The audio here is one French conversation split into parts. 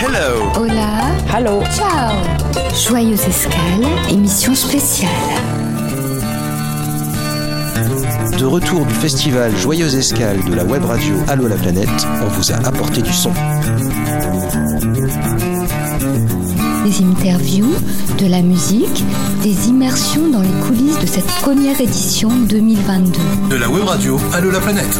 Hello. Hola. Hello. Ciao. Joyeuse escale, émission spéciale. De retour du festival Joyeuse Escale de la web radio Allo la planète, on vous a apporté du son. Des interviews, de la musique, des immersions dans les coulisses de cette première édition 2022. De la web radio Allo la planète.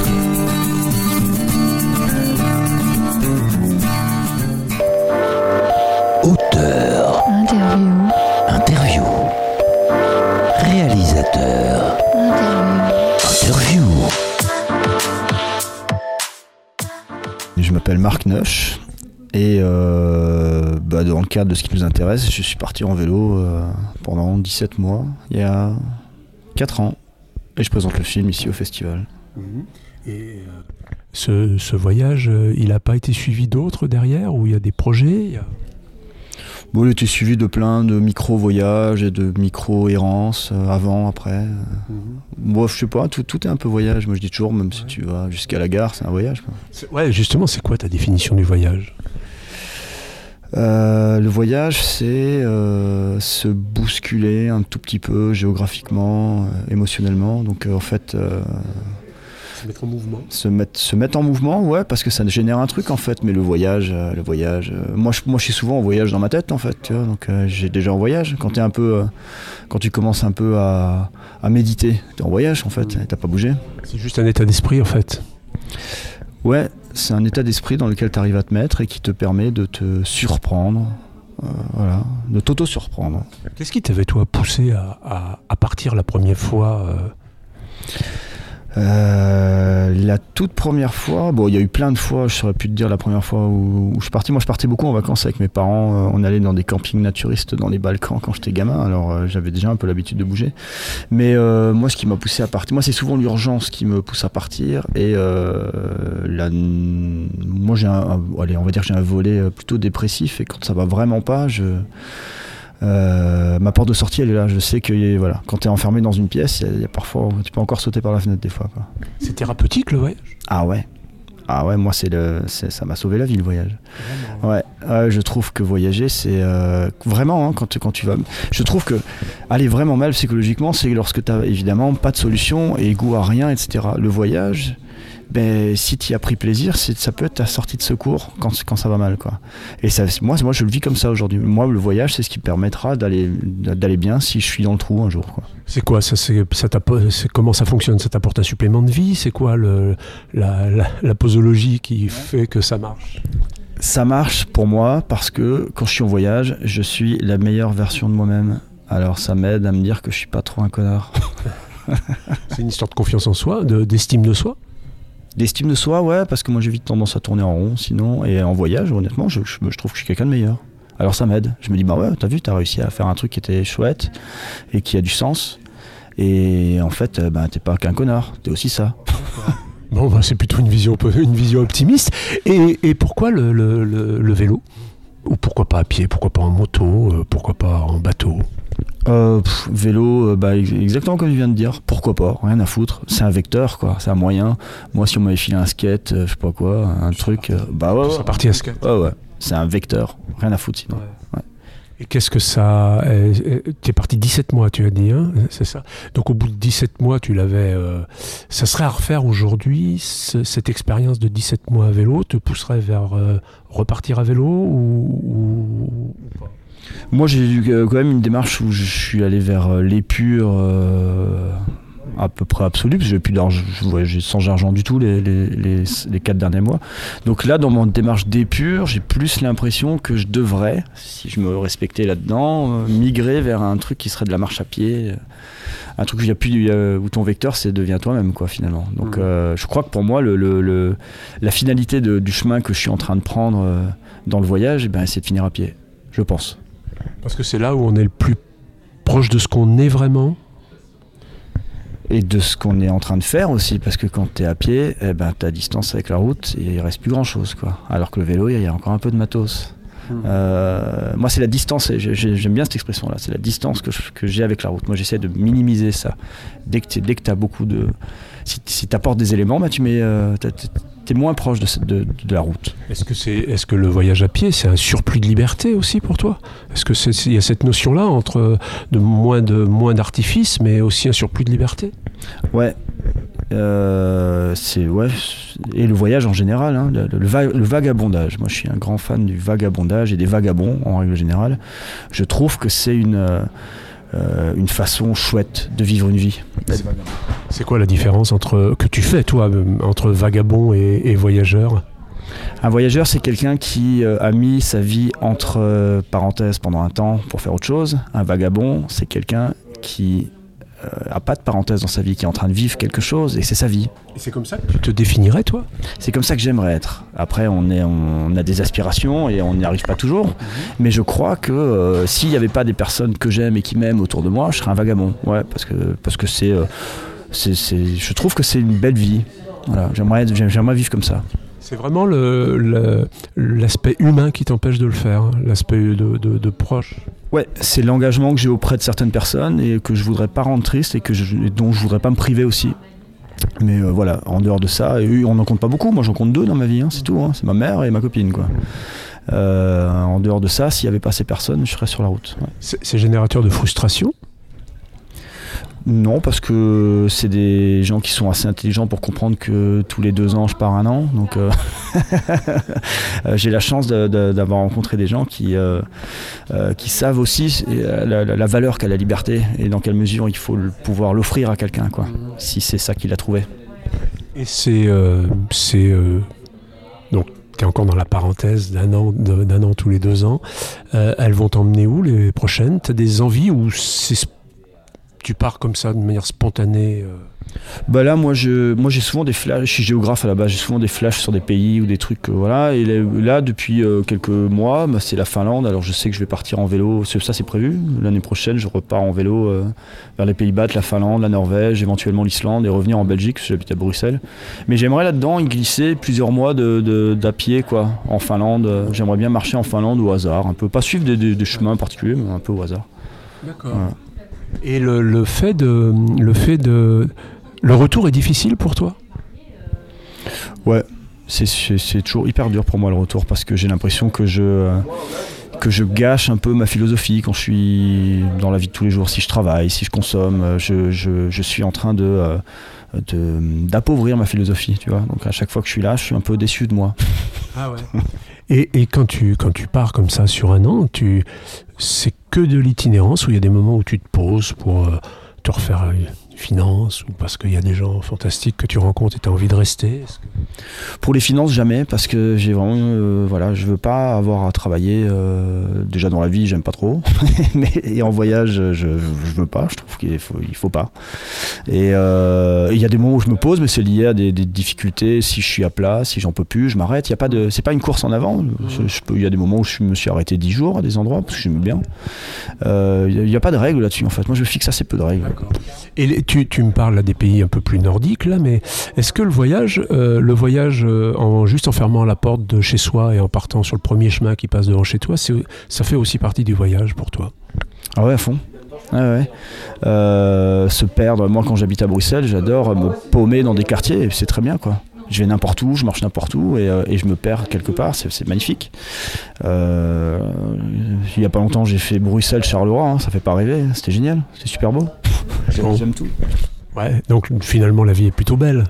Et euh, bah, dans le cadre de ce qui nous intéresse, je suis parti en vélo euh, pendant 17 mois, il y a 4 ans. Et je présente le film ici au festival. Et euh, ce, ce voyage, il n'a pas été suivi d'autres derrière, où il y a des projets il y a- Bon, il était suivi de plein de micro-voyages et de micro-errances euh, avant, après. Moi, je sais pas, tout, tout est un peu voyage. Moi, je dis toujours, même si tu vas jusqu'à la gare, c'est un voyage. Ouais, justement, c'est quoi ta définition du voyage? Euh, le voyage, c'est euh, se bousculer un tout petit peu géographiquement, euh, émotionnellement. Donc, en fait, Se mettre en mouvement. se mettre, se mettre en mouvement, ouais, parce que ça génère un truc en fait. Mais le voyage, le voyage, moi, je, moi, je suis souvent en voyage dans ma tête en fait. Tu vois, donc, j'ai déjà en voyage. Quand t'es un peu, quand tu commences un peu à, à méditer, t'es en voyage en fait. T'as pas bougé. C'est juste un état d'esprit, en fait. Ouais, c'est un état d'esprit dans lequel tu arrives à te mettre et qui te permet de te surprendre, euh, voilà, de t'auto-surprendre. Qu'est-ce qui t'avait, toi, poussé à, partir la première fois euh, Euh, la toute première fois, bon, il y a eu plein de fois, je saurais plus te dire la première fois où, je suis parti. Moi, je partais beaucoup en vacances avec mes parents. Euh, on allait dans des campings naturistes dans les Balkans quand j'étais gamin. Alors, euh, j'avais déjà un peu l'habitude de bouger. Mais moi, ce qui m'a poussé à partir, moi, c'est souvent l'urgence qui me pousse à partir. Et la- moi, j'ai un, allez, on va dire j'ai un volet plutôt dépressif. Et quand ça va vraiment pas, je euh, ma porte de sortie elle est là, je sais que voilà, quand tu es enfermé dans une pièce, y a- y, a parfois tu peux encore sauter par la fenêtre des fois. C'est thérapeutique, le voyage? Ah ouais. Ah ouais, moi c'est le, ça m'a sauvé la vie le voyage. Ouais, ouais, je trouve que voyager c'est euh, vraiment hein, quand, tu- quand tu vas. Je trouve que aller vraiment mal psychologiquement, c'est lorsque tu as évidemment pas de solution et goût à rien, etc. Le voyage, ben si tu y as pris plaisir, ça peut être ta sortie de secours quand, quand ça va mal quoi. Et ça, moi, moi je le vis comme ça aujourd'hui. Moi le voyage c'est ce qui me permettra d'aller bien si je suis dans le trou un jour. C'est quoi ça, ça Comment ça fonctionne? Ça t'apporte un supplément de vie? C'est quoi le, la, la- la posologie qui fait que ça marche? Ça marche pour moi parce que quand je suis en voyage, je suis la meilleure version de moi-même. Alors ça m'aide à me dire que je suis pas trop un connard. C'est une histoire de confiance en soi, de- d'estime de soi? D'estime de soi, ouais, parce que moi j'ai vite tendance à tourner en rond sinon. Et en voyage, honnêtement, je, je- trouve que je suis quelqu'un de meilleur. Alors ça m'aide. Je me dis, bah ouais, t'as vu, t'as réussi à faire un truc qui était chouette et qui a du sens. Et en fait, euh, bah, t'es pas qu'un connard, t'es aussi ça. Bon, bah, c'est plutôt une vision, une vision optimiste. Et, pourquoi le vélo? Ou pourquoi pas à pied? Pourquoi pas en moto? Euh, Pourquoi pas en bateau? Euh, pff, vélo, euh, bah, ex- exactement comme je viens de dire. Pourquoi pas? Rien à foutre. C'est un vecteur, quoi. C'est un moyen. Moi, si on m'avait filé un skate, euh, je sais pas quoi, un truc, euh, bah ouais, ouais. parti à skate. Ouais, ouais. C'est un vecteur. Rien à foutre sinon. Et qu'est-ce que ça. tu es parti 17 mois, tu as dit, hein c'est ça Donc au bout de 17 mois, tu l'avais. euh, ça serait à refaire aujourd'hui, ce- cette expérience de 17 mois à vélo te pousserait vers repartir à vélo ou, ou- ou pas? Moi, j'ai eu euh, quand même une démarche où je suis allé vers euh, l'épure euh, à peu près absolue, parce que j'ai plus d'argent, je voyageais sans argent du tout les, les, les, les quatre derniers mois. Donc là, dans mon démarche d'épure, j'ai plus l'impression que je devrais, si je me respectais là-dedans, euh, migrer vers un truc qui serait de la marche à pied. Un truc où, il y a plus, il y a- où ton vecteur, c'est devient toi-même, quoi, finalement. Donc euh, je crois que pour moi, le, le- le- la finalité de- du chemin que je suis en train de prendre dans le voyage, eh ben, c'est de finir à pied, je pense. Parce que c'est là où on est le plus proche de ce qu'on est vraiment. et de ce qu'on est en train de faire aussi parce que quand tu es à pied eh ben ta distance avec la route et il reste plus grand chose quoi alors que le vélo il y a encore un peu de matos Euh, moi, c'est la distance, j'aime bien cette expression-là, c'est la distance que, j'ai avec la route. Moi, j'essaie de minimiser ça. Dès que tu as beaucoup de. Si, tu apportes des éléments, bah, tu mets, euh, moins proche de, cette- de- de la route. Est-ce que, c'est, est-ce que le voyage à pied, c'est un surplus de liberté aussi pour toi? Est-ce que c'est, il y a cette notion-là entre de moins, de moins d'artifice, mais aussi un surplus de liberté? Ouais. Euh, c'est ouais et le voyage en général hein, le, le va- le vagabondage. Moi je suis un grand fan du vagabondage et des vagabonds en règle générale. Je trouve que c'est une euh, une façon chouette de vivre une vie. C'est quoi la différence entre que tu fais toi entre vagabond et, et voyageur? Un voyageur c'est quelqu'un qui euh, a mis sa vie entre euh, parenthèses pendant un temps pour faire autre chose. Un vagabond c'est quelqu'un qui a pas de parenthèse dans sa vie qui est en train de vivre quelque chose et c'est sa vie Et c'est comme ça que tu te définirais toi? C'est comme ça que j'aimerais être. Après, on, est, on a des aspirations et on n'y arrive pas toujours. Mais je crois que euh, s'il n'y avait pas des personnes que j'aime et qui m'aiment autour de moi, je serais un vagabond. Ouais, parce que parce que c'est, euh, c'est, c'est- je trouve que c'est une belle vie. Voilà, j'aimerais, être- j'aimerais vivre comme ça. C'est vraiment le, le- l'aspect humain qui t'empêche de le faire, hein, l'aspect de, de- de proche. Ouais, c'est l'engagement que j'ai auprès de certaines personnes et que je voudrais pas rendre triste et que je, dont je voudrais pas me priver aussi. Mais euh, voilà, en dehors de ça, et on n'en compte pas beaucoup. Moi, j'en compte deux dans ma vie, hein, c'est tout. hein. C'est ma mère et ma copine, quoi. Euh, en dehors de ça, s'il n'y avait pas ces personnes, je serais sur la route. c'est générateur de frustration Non, parce que c'est des gens qui sont assez intelligents pour comprendre que tous les deux ans, je pars un an. Donc, euh, euh, j'ai la chance d'avoir rencontré des gens qui, euh, savent aussi la, valeur qu'a la liberté et dans quelle mesure il faut pouvoir l'offrir à quelqu'un, si c'est ça qu'il a trouvé. Et c'est. donc, tu es encore dans la parenthèse d'un an, d'un an tous les deux ans. Elles vont t'emmener où les prochaines? Tu as des envies ou c'est, tu pars comme ça de manière spontanée euh Bah là, moi, je, moi, j'ai souvent des flashs. Je suis géographe à la base. J'ai souvent des flashs sur des pays ou des trucs, euh, voilà. Et là, depuis euh, quelques mois, bah, c'est la Finlande. Alors, je sais que je vais partir en vélo. Ça, c'est prévu. L'année prochaine, je repars en vélo euh, vers les Pays-Bas, la Finlande, la Norvège, éventuellement l'Islande, et revenir en Belgique. parce que J'habite à Bruxelles. Mais j'aimerais là-dedans y glisser plusieurs mois de, d'à pied, quoi, en Finlande. J'aimerais bien marcher en Finlande au hasard, un peu, pas suivre des, des- des chemins particuliers, mais un peu au hasard. D'accord. Voilà. Et le, le fait de. Le fait de. Le retour est difficile pour toi? C'est, c'est- toujours hyper dur pour moi le retour parce que j'ai l'impression que je, euh, que je gâche un peu ma philosophie quand je suis dans la vie de tous les jours. Si je travaille, si je consomme, euh, je, je- je suis en train de, euh, d'appauvrir ma philosophie. Tu vois Donc à chaque fois que je suis là, je suis un peu déçu de moi. Ah. Et, quand, tu, quand tu pars comme ça sur un an, tu, c'est que de l'itinérance ou il y a des moments où tu te poses pour euh, te refaire une finance ou parce qu'il y a des gens fantastiques que tu rencontres et tu as envie de rester que- Pour les finances, jamais, parce que j'ai vraiment, euh, voilà, je veux pas avoir à travailler. euh, déjà dans la vie, j'aime pas trop, mais et en voyage, je, je veux pas. Je trouve qu'il faut, il faut pas. Et euh, il y a des moments où je me pose, mais c'est lié à des, des difficultés. Si je suis à plat, si j'en peux plus, je m'arrête. Il y a pas de, c'est pas une course en avant. Il y a des moments où je me suis arrêté 10 jours à des endroits parce que j'aime bien. Il n'y a, pas de règles là-dessus. En fait, moi, je fixe assez peu de règles. Et les- tu, me parles là des pays un peu plus nordiques là, mais est-ce que le voyage, euh, le voyage euh, en juste en fermant la porte de chez soi et en partant sur le premier chemin qui passe devant chez toi, ça fait aussi partie du voyage pour toi? Ah ouais, à fond. Ouais. Euh, se perdre. Moi, quand j'habite à Bruxelles, j'adore me paumer dans des quartiers. et C'est très bien, quoi. Je vais n'importe où, je marche n'importe où et, je me perds quelque part. C'est magnifique. Il y a pas longtemps, j'ai fait Bruxelles-Charleroi. hein, ça fait pas rêver. C'était génial. C'était super beau. Bon. J'aime tout. Ouais. Donc finalement la vie est plutôt belle.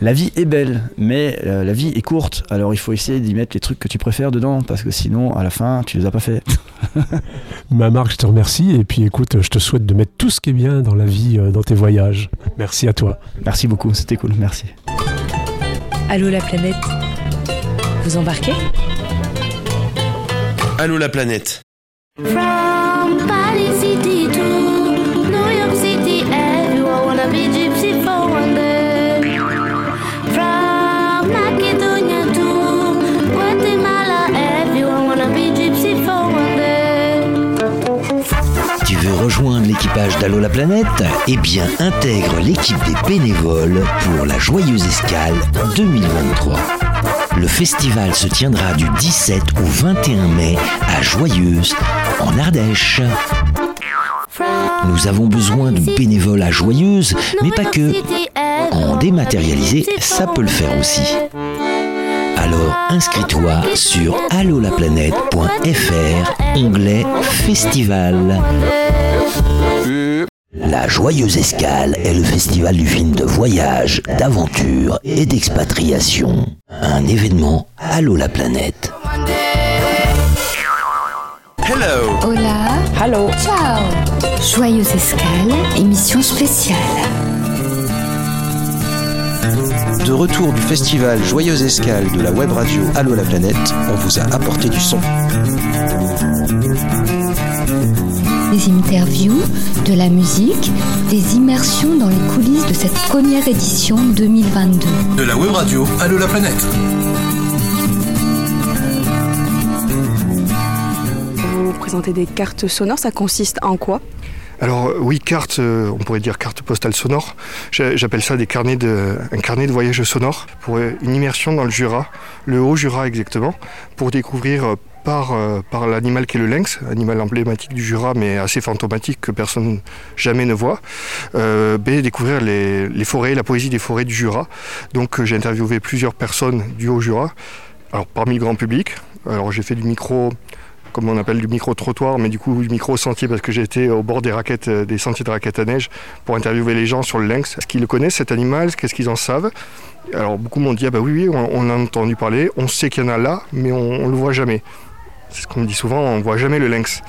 La vie est belle, mais euh, la vie est courte. Alors il faut essayer d'y mettre les trucs que tu préfères dedans, parce que sinon, à la fin, tu les as pas fait. Ma Marc, je te remercie et puis écoute, je te souhaite de mettre tout ce qui est bien dans la vie, euh, dans tes voyages. Merci à toi. Merci beaucoup, c'était cool. Merci. Allô la planète Vous embarquez? Allô la planète. L'équipage d'Allo la planète Eh bien, intègre l'équipe des bénévoles pour la joyeuse escale 2023. Le festival se tiendra du 17 au 21 mai à Joyeuse, en Ardèche. Nous avons besoin de bénévoles à Joyeuse, mais pas que. En dématérialisé, ça peut le faire aussi. Alors inscris-toi sur allolaplanète.fr, onglet Festival. La Joyeuse Escale est le festival du film de voyage, d'aventure et d'expatriation. Un événement Allo la planète. Hello Hola, Hello. ciao Joyeuse escale, émission spéciale. De retour du festival Joyeuse Escale de la web radio Allo la planète, on vous a apporté du son. Des interviews, de la musique, des immersions dans les coulisses de cette première édition 2022. De la web radio Allo la planète. Vous présentez des cartes sonores, ça consiste en quoi? Alors euh, oui, carte, euh, on pourrait dire carte postale sonore. J'a- J'appelle ça des carnets de, un carnet de voyage sonore pour euh, une immersion dans le Jura, le Haut-Jura exactement, pour découvrir par, euh, par l'animal qui est le lynx, animal emblématique du Jura mais assez fantomatique que personne jamais ne voit, euh, B, découvrir les, forêts, la poésie des forêts du Jura. Donc euh, j'ai interviewé plusieurs personnes du Haut-Jura, alors parmi le grand public. Alors j'ai fait du micro comme on appelle du micro-trottoir, mais du coup du micro-sentier parce que été au bord des raquettes, euh, des sentiers de raquettes à neige pour interviewer les gens sur le lynx. Est-ce qu'ils le connaissent cet animal? Qu'est-ce qu'ils en savent? Alors beaucoup m'ont dit ah bah oui, oui, on, a entendu parler, on sait qu'il y en a là, mais on, ne le voit jamais. C'est ce qu'on me dit souvent, on ne voit jamais le lynx.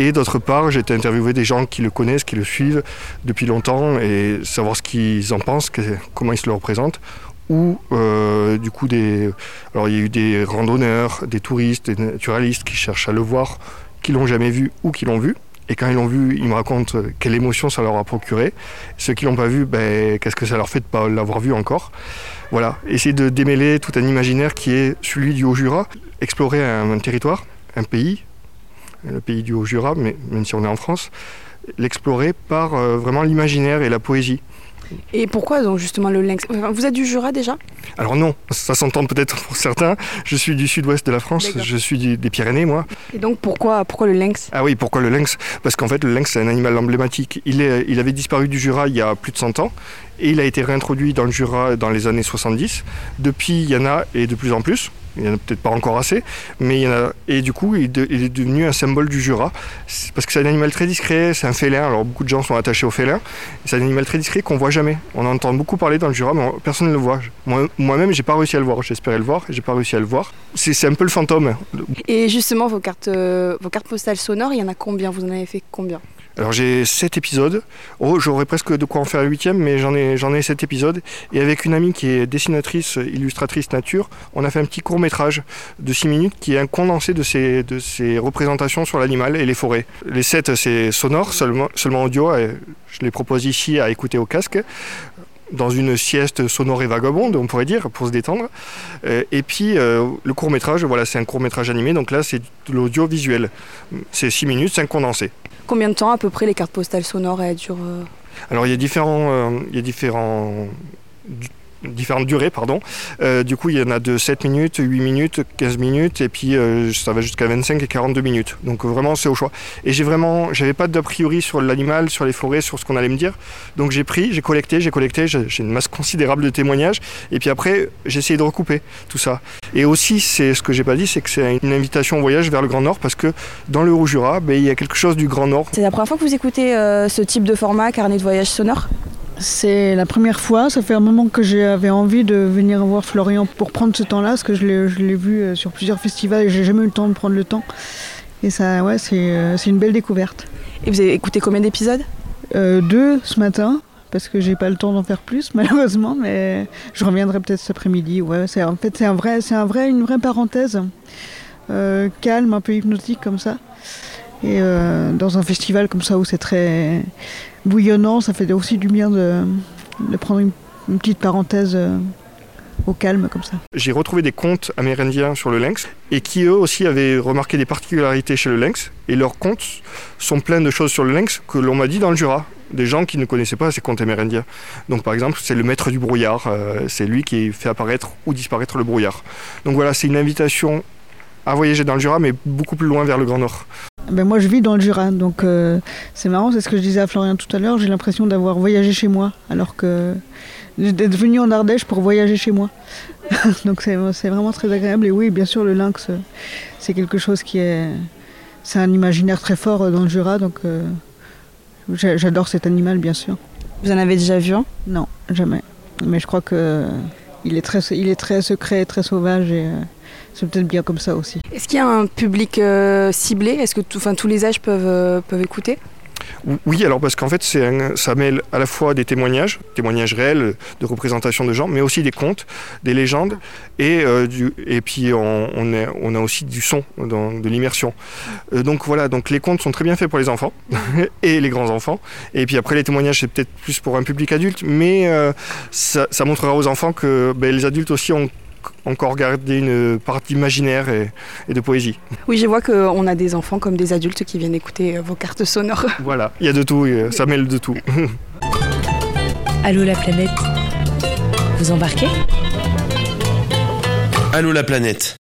Et d'autre part, j'ai été interviewé des gens qui le connaissent, qui le suivent depuis longtemps et savoir ce qu'ils en pensent, comment ils se le représentent. Ou euh, du coup des. Alors il y a eu des randonneurs, des touristes, des naturalistes qui cherchent à le voir, qui l'ont jamais vu ou qui l'ont vu. Et quand ils l'ont vu, ils me racontent quelle émotion ça leur a procuré. Ceux qui l'ont pas vu, ben, qu'est-ce que ça leur fait de pas l'avoir vu encore? Voilà, essayer de démêler tout un imaginaire qui est celui du Haut-Jura, explorer un territoire, un pays, le pays du Haut-Jura, mais même si on est en France, l'explorer par euh, vraiment l'imaginaire et la poésie. Et pourquoi donc justement le lynx Vous êtes du Jura déjà? Alors non, ça s'entend peut-être pour certains. Je suis du sud-ouest de la France, je suis du- des Pyrénées, moi. Et donc pourquoi, pourquoi le lynx? Ah oui, pourquoi le lynx? Parce qu'en fait, le lynx, c'est un animal emblématique. Il, est, il avait disparu du Jura il y a plus de 100 ans et il a été réintroduit dans le Jura dans les années 70. Depuis, il y en a et de plus en plus. Il n'y en a peut-être pas encore assez, mais il y en a. Et du coup, il, est devenu un symbole du Jura. Parce que c'est un animal très discret, c'est un félin. Alors beaucoup de gens sont attachés au félin. C'est un animal très discret qu'on voit jamais. On en entend beaucoup parler dans le Jura, mais on- personne ne le voit. Moi- Moi-même, j'ai pas réussi à le voir. J'espérais le voir, j'ai pas réussi à le voir. C'est c'est un peu le fantôme. Et justement vos cartes, euh, vos cartes postales sonores, il y en a combien? Vous en avez fait combien? Alors j'ai 7 épisodes. Oh, j'aurais presque de quoi en faire un huitième, mais j'en ai, j'en ai 7 épisodes. Et avec une amie qui est dessinatrice, illustratrice nature, on a fait un petit court métrage de 6 minutes qui est un condensé de ces, représentations sur l'animal et les forêts. Les 7 c'est sonore, seulement, seulement audio. et je les propose ici à écouter au casque dans une sieste sonore et vagabonde, on pourrait dire, pour se détendre. Euh, et puis euh, le court métrage, voilà, c'est un court métrage animé, donc là c'est de l'audiovisuel. C'est 6 minutes, 5 condensés. Combien de temps à peu près les cartes postales sonores elles durent euh Alors il y a différents, il y a différents, différentes durées, pardon. Euh, du coup, il y en a de 7 minutes, 8 minutes, 15 minutes, et puis euh, ça va jusqu'à 25 et 42 minutes. Donc vraiment, c'est au choix. Et j'ai vraiment, j'avais pas d'a priori sur l'animal, sur les forêts, sur ce qu'on allait me dire. Donc j'ai pris, j'ai collecté, j'ai collecté, j'ai j'ai une masse considérable de témoignages, et puis après, j'ai essayé de recouper tout ça. Et aussi, c'est ce que j'ai pas dit, c'est que c'est une invitation au voyage vers le Grand Nord, parce que dans le Haut-Jura, ben, il y a quelque chose du Grand Nord C'est la première fois que vous écoutez euh, ce type de format, carnet de voyage sonore? C'est la première fois, ça fait un moment que j'avais envie de venir voir Florian pour prendre ce temps-là, parce que je l'ai, vu euh, sur plusieurs festivals et j'ai jamais eu le temps de prendre le temps. Et ça, ouais, c'est, euh, c'est une belle découverte. Et vous avez écouté combien d'épisodes? Euh, deux ce matin, parce que j'ai pas le temps d'en faire plus malheureusement, mais je reviendrai peut-être cet après-midi. Ouais, c'est, en fait, c'est, un vrai, c'est un vrai, une vraie parenthèse, euh, calme, un peu hypnotique comme ça. Et euh, dans un festival comme ça où c'est très bouillonnant, ça fait aussi du bien de, prendre une, une petite parenthèse euh, au calme comme ça. J'ai retrouvé des contes amérindiens sur le lynx et qui eux aussi avaient remarqué des particularités chez le lynx et leurs contes sont pleins de choses sur le lynx que l'on m'a dit dans le Jura des gens qui ne connaissaient pas ces contes amérindiens. Donc par exemple, c'est le maître du brouillard, euh, c'est lui qui fait apparaître ou disparaître le brouillard. Donc voilà, c'est une invitation à voyager dans le Jura, mais beaucoup plus loin vers le Grand Nord. Ben moi, je vis dans le Jura, donc euh, c'est marrant, c'est ce que je disais à Florian tout à l'heure, j'ai l'impression d'avoir voyagé chez moi, alors que d'être venu en Ardèche pour voyager chez moi. donc c'est vraiment très agréable, et oui, bien sûr, le lynx, c'est quelque chose qui est... C'est un imaginaire très fort dans le Jura, donc euh, j'adore cet animal, bien sûr. Vous en avez déjà vu un? Non, jamais. Mais je crois que il est très, il est très secret, très sauvage et euh, c'est peut-être bien comme ça aussi. Est-ce qu'il y a un public euh, ciblé? Est-ce que tous les âges peuvent, euh, peuvent écouter? Oui, alors parce qu'en fait, ça mêle à la fois des témoignages, témoignages réels de représentation de gens, mais aussi des contes, des légendes, et, euh, et puis on, on, a aussi du son, de l'immersion. donc voilà, donc les contes sont très bien faits pour les enfants et les grands-enfants. Et puis après, les témoignages, c'est peut-être plus pour un public adulte, mais ça, montrera aux enfants que ben, les adultes aussi ont encore garder une partie imaginaire et, de poésie. Oui, je vois qu'on a des enfants comme des adultes qui viennent écouter euh, vos cartes sonores. Voilà, il y a de tout, euh, ça mêle de tout. Allô la planète, vous embarquez? Allô la planète.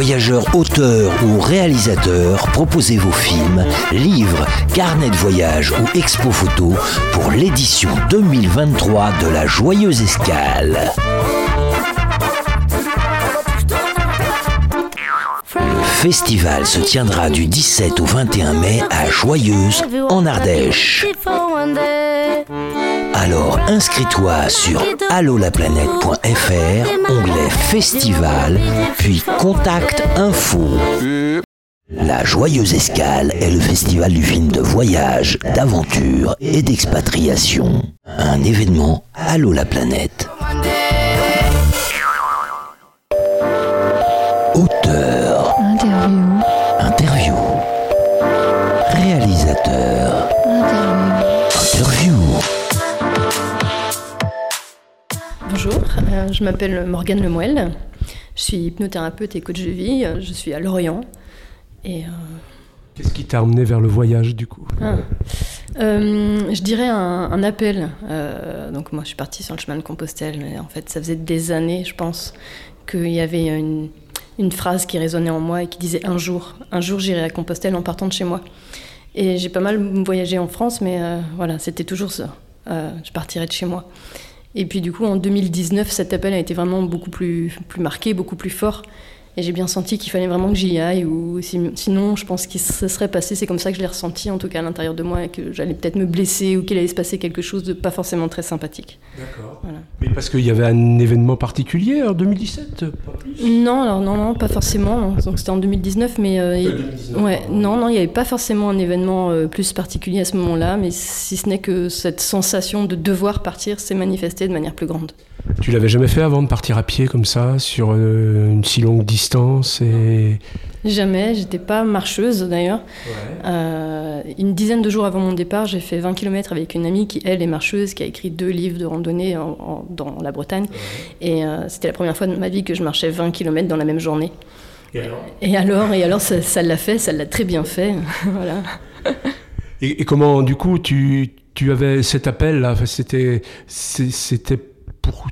Voyageurs, auteurs ou réalisateurs, proposez vos films, livres, carnets de voyage ou expo photo pour l'édition 2023 de la Joyeuse Escale. Le festival se tiendra du 17 au 21 mai à Joyeuse, en Ardèche. Alors inscris-toi sur allolaplanète.fr, onglet Festival, puis Contact Info. La Joyeuse Escale est le festival du film de voyage, d'aventure et d'expatriation. Un événement Allo la planète. Auteur. Interview. Interview. Réalisateur. Je m'appelle Morgane Lemoel. Je suis hypnothérapeute et coach de vie. Je suis à Lorient. Et euh, Qu'est-ce qui t'a emmené vers le voyage du coup ah. euh, Je dirais un, appel. donc moi je suis partie sur le chemin de Compostelle. Mais en fait ça faisait des années je pense qu'il y avait une, une, phrase qui résonnait en moi et qui disait un jour, un jour j'irai à Compostelle en partant de chez moi. Et j'ai pas mal voyagé en France mais voilà c'était toujours ça. je partirai de chez moi. Et puis du coup, en 2019, cet appel a été vraiment beaucoup plus, plus marqué, beaucoup plus fort. Et j'ai bien senti qu'il fallait vraiment que j'y aille, ou sinon, je pense qu'il se serait passé, c'est comme ça que je l'ai ressenti, en tout cas à l'intérieur de moi, et que j'allais peut-être me blesser, ou qu'il allait se passer quelque chose de pas forcément très sympathique. D'accord. Mais parce qu'il y avait un événement particulier en 2017 Non, alors non, non, pas forcément. Donc c'était en 2019, mais. Euh, ouais, non, non, il n'y avait pas forcément un événement euh, plus particulier à ce moment-là, mais si ce n'est que cette sensation de devoir partir s'est manifestée de manière plus grande. Tu l'avais jamais fait avant de partir à pied comme ça, sur euh, une si longue distance? Et... Jamais, j'étais pas marcheuse d'ailleurs. Euh, une dizaine de jours avant mon départ, j'ai fait 20 km avec une amie qui, elle, est marcheuse, qui a écrit deux livres de randonnée dans la Bretagne. Et euh, c'était la première fois de ma vie que je marchais 20 km dans la même journée. Et alors? Et alors, et alors ça l'a fait, ça l'a très bien fait. voilà. Et, et, comment, du coup, tu, tu avais cet appel là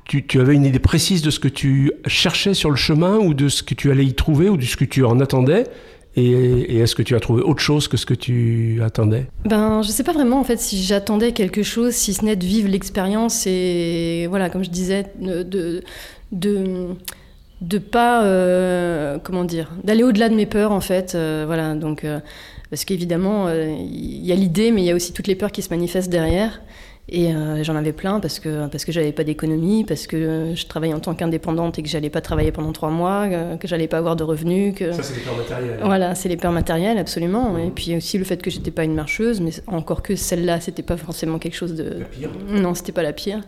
Tu, avais une idée précise de ce que tu cherchais sur le chemin ou de ce que tu allais y trouver ou de ce que tu en attendais et, est-ce que tu as trouvé autre chose que ce que tu attendais? Ben, je sais pas vraiment en fait si j'attendais quelque chose, si ce n'est de vivre l'expérience et voilà, comme je disais, de de de pas euh, comment dire, d'aller au-delà de mes peurs en fait, euh, voilà. Donc euh, parce qu'évidemment il y a l'idée, mais il y a aussi toutes les peurs qui se manifestent derrière. Et euh, j'en avais plein parce que, parce que j'avais pas d'économie, parce que je travaillais en tant qu'indépendante et que j'allais pas travailler pendant trois mois, que, que j'allais pas avoir de revenus. Que... Ça, c'est les peurs matérielles. Voilà, c'est les peurs matérielles, absolument. Et puis aussi le fait que j'étais pas une marcheuse, mais encore que celle-là, c'était pas forcément quelque chose de. La pire. Non, c'était pas la pire.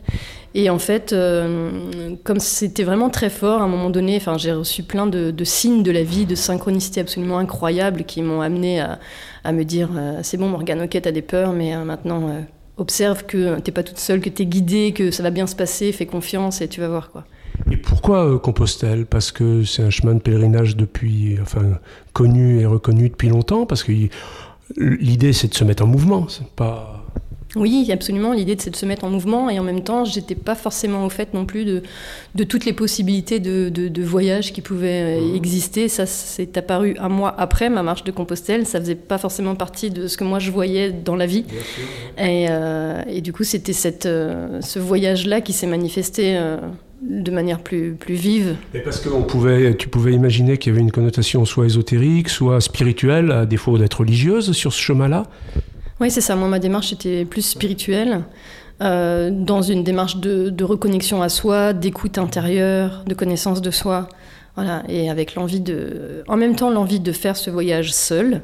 Et en fait, euh, comme c'était vraiment très fort, à un moment donné, enfin, j'ai reçu plein de, de, signes de la vie, de synchronicité absolument incroyables qui m'ont amené à, à, me dire euh, c'est bon, Morgane, ok, t'as des peurs, mais euh, maintenant observe que t'es pas toute seule, que t'es guidée, que ça va bien se passer, fais confiance et tu vas voir quoi. Et pourquoi euh, Compostelle? Parce que c'est un chemin de pèlerinage depuis, enfin, connu et reconnu depuis longtemps? Parce que l'idée c'est de se mettre en mouvement, c'est pas. Oui, absolument. L'idée, c'est de se mettre en mouvement et en même temps, j'étais pas forcément au fait non plus de, de toutes les possibilités de, de, de voyage qui pouvaient euh, exister. Ça, c'est apparu un mois après ma marche de Compostelle. Ça faisait pas forcément partie de ce que moi je voyais dans la vie. Et, euh, et, du coup, c'était cette, euh, ce voyage-là qui s'est manifesté. Euh, de manière plus, plus vive. Et parce que on pouvait, tu pouvais imaginer qu'il y avait une connotation soit ésotérique, soit spirituelle, à défaut d'être religieuse sur ce chemin-là oui, c'est ça. Moi, ma démarche était plus spirituelle, euh, dans une démarche de, de, reconnexion à soi, d'écoute intérieure, de connaissance de soi. Voilà. Et avec l'envie de. En même temps, l'envie de faire ce voyage seul,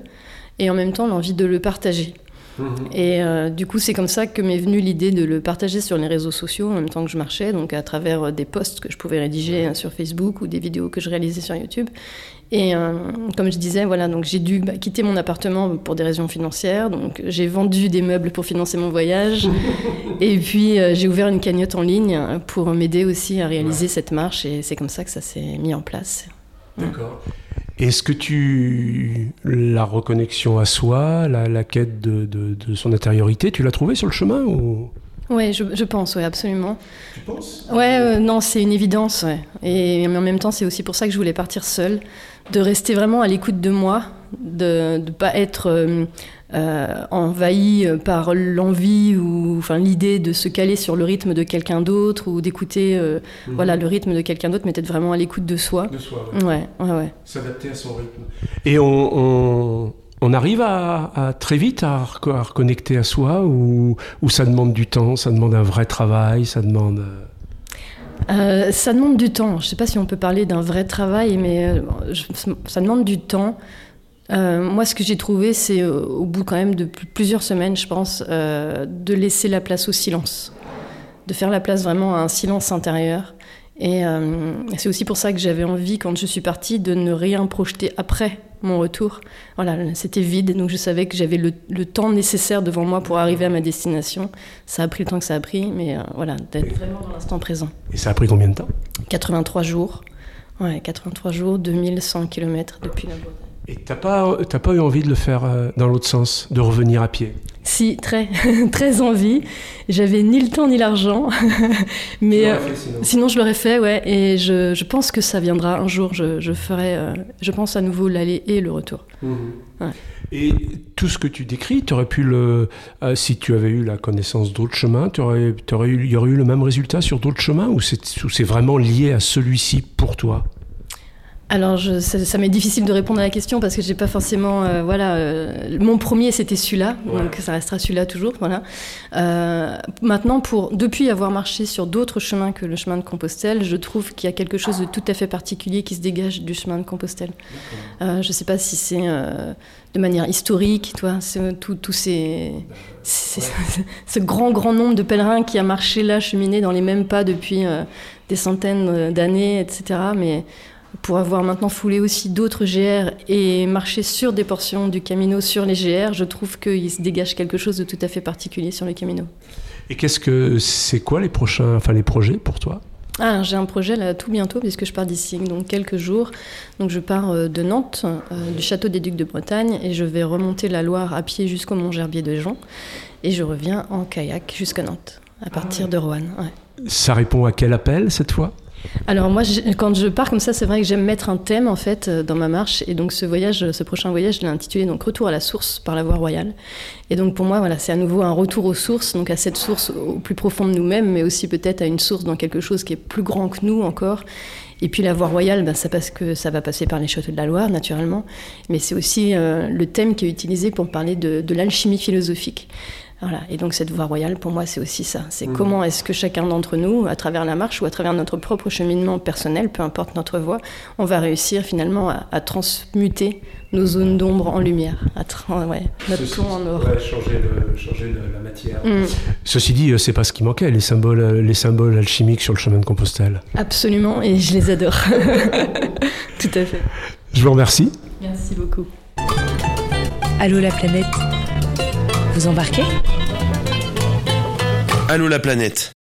et en même temps, l'envie de le partager. Mmh. Et euh, du coup, c'est comme ça que m'est venue l'idée de le partager sur les réseaux sociaux en même temps que je marchais, donc à travers des posts que je pouvais rédiger sur Facebook ou des vidéos que je réalisais sur YouTube. Et euh, comme je disais, voilà, donc j'ai dû bah, quitter mon appartement pour des raisons financières. Donc j'ai vendu des meubles pour financer mon voyage. et puis euh, j'ai ouvert une cagnotte en ligne pour m'aider aussi à réaliser ouais. cette marche. Et c'est comme ça que ça s'est mis en place. D'accord. Est-ce que tu la reconnexion à soi, la, la quête de, de, de, son intériorité, tu l'as trouvée sur le chemin ou? Oui, je, je, pense, oui, absolument. Tu penses? Ouais, euh, non, c'est une évidence. Ouais. Et mais en même temps, c'est aussi pour ça que je voulais partir seule, de rester vraiment à l'écoute de moi, de ne pas être euh, euh, envahi par l'envie ou enfin l'idée de se caler sur le rythme de quelqu'un d'autre ou d'écouter euh, mmh. voilà le rythme de quelqu'un d'autre, mais d'être vraiment à l'écoute de soi. De soi. Ouais, ouais, ouais. ouais. S'adapter à son rythme. Et on, on on arrive à, à, très vite à, à, reconnecter à soi ou, ou, ça demande du temps, ça demande un vrai travail, ça demande... Euh, ça demande du temps. Je ne sais pas si on peut parler d'un vrai travail, mais euh, ça demande du temps. Euh, moi, ce que j'ai trouvé, c'est au bout quand même de plusieurs semaines, je pense, de laisser la place au silence, de faire la place vraiment à un silence intérieur. Et c'est aussi pour ça que j'avais envie, quand je suis partie, de ne rien projeter après mon retour. Voilà, c'était vide, donc je savais que j'avais le, le, temps nécessaire devant moi pour arriver à ma destination. Ça a pris le temps que ça a pris, mais euh, voilà, d'être vraiment dans l'instant présent. Et ça a pris combien de temps? 83 jours. Ouais, 83 jours, 2100 km depuis la Bretagne. Et t'as pas, t'as pas eu envie de le faire euh, dans l'autre sens, de revenir à pied? Si, très, très envie. J'avais ni le temps ni l'argent, mais euh, sinon? sinon. je l'aurais fait, ouais. Et je, je, pense que ça viendra un jour. Je, je ferai, euh, je pense à nouveau l'aller et le retour. Mmh. Ouais. Et tout ce que tu décris, tu aurais pu le, euh, si tu avais eu la connaissance d'autres chemins, aurais, aurais eu, il y aurait eu le même résultat sur d'autres chemins, ou c'est vraiment lié à celui-ci pour toi? Alors, je, ça, ça m'est difficile de répondre à la question parce que j'ai pas forcément, euh, voilà, euh, mon premier c'était celui-là, donc ça restera celui-là toujours, voilà. Euh, maintenant, pour depuis avoir marché sur d'autres chemins que le chemin de Compostelle, je trouve qu'il y a quelque chose de tout à fait particulier qui se dégage du chemin de Compostelle. Je sais pas si c'est de manière historique, toi, tous tout ces, ces, ce grand grand nombre de pèlerins qui a marché là, cheminé dans les mêmes pas depuis des centaines d'années, etc. Mais pour avoir maintenant foulé aussi d'autres GR et marché sur des portions du Camino sur les GR, je trouve qu'il se dégage quelque chose de tout à fait particulier sur le Camino. Et qu'est-ce que c'est quoi les prochains, enfin les projets pour toi? Ah, j'ai un projet là tout bientôt puisque je pars d'ici donc quelques jours. Donc je pars euh, de Nantes, euh, du château des Ducs de Bretagne et je vais remonter la Loire à pied jusqu'au Mont Gerbier de Jean et je reviens en kayak jusqu'à Nantes à partir ah ouais. de Roanne. Ouais. Ça répond à quel appel cette fois? Alors moi, quand je pars comme ça, c'est vrai que j'aime mettre un thème en fait dans ma marche. Et donc ce voyage, ce prochain voyage, je l'ai intitulé donc Retour à la source par la voie royale. Et donc pour moi, voilà, c'est à nouveau un retour aux sources, donc à cette source au plus profond de nous-mêmes, mais aussi peut-être à une source dans quelque chose qui est plus grand que nous encore. Et puis la voie royale, ben, ça parce que ça va passer par les châteaux de la Loire, naturellement. Mais c'est aussi euh, le thème qui est utilisé pour parler de l'alchimie philosophique. Voilà. Et donc cette voie royale, pour moi, c'est aussi ça. C'est Mhm. comment est-ce que chacun d'entre nous, à travers la marche ou à travers notre propre cheminement personnel, peu importe notre voie, on va réussir finalement à, à transmuter nos zones d'ombre en lumière, à tra- ouais, notre Ceci- plomb en or. ouais, changer, le- changer le- la matière. Mm. Ceci dit, euh, c'est pas ce qui manquait, les symboles, euh, les symboles alchimiques sur le chemin de Compostelle. Absolument, et je les adore. Tout à fait. Je vous remercie. Merci beaucoup. Allô la planète Vous embarquez? Allô la planète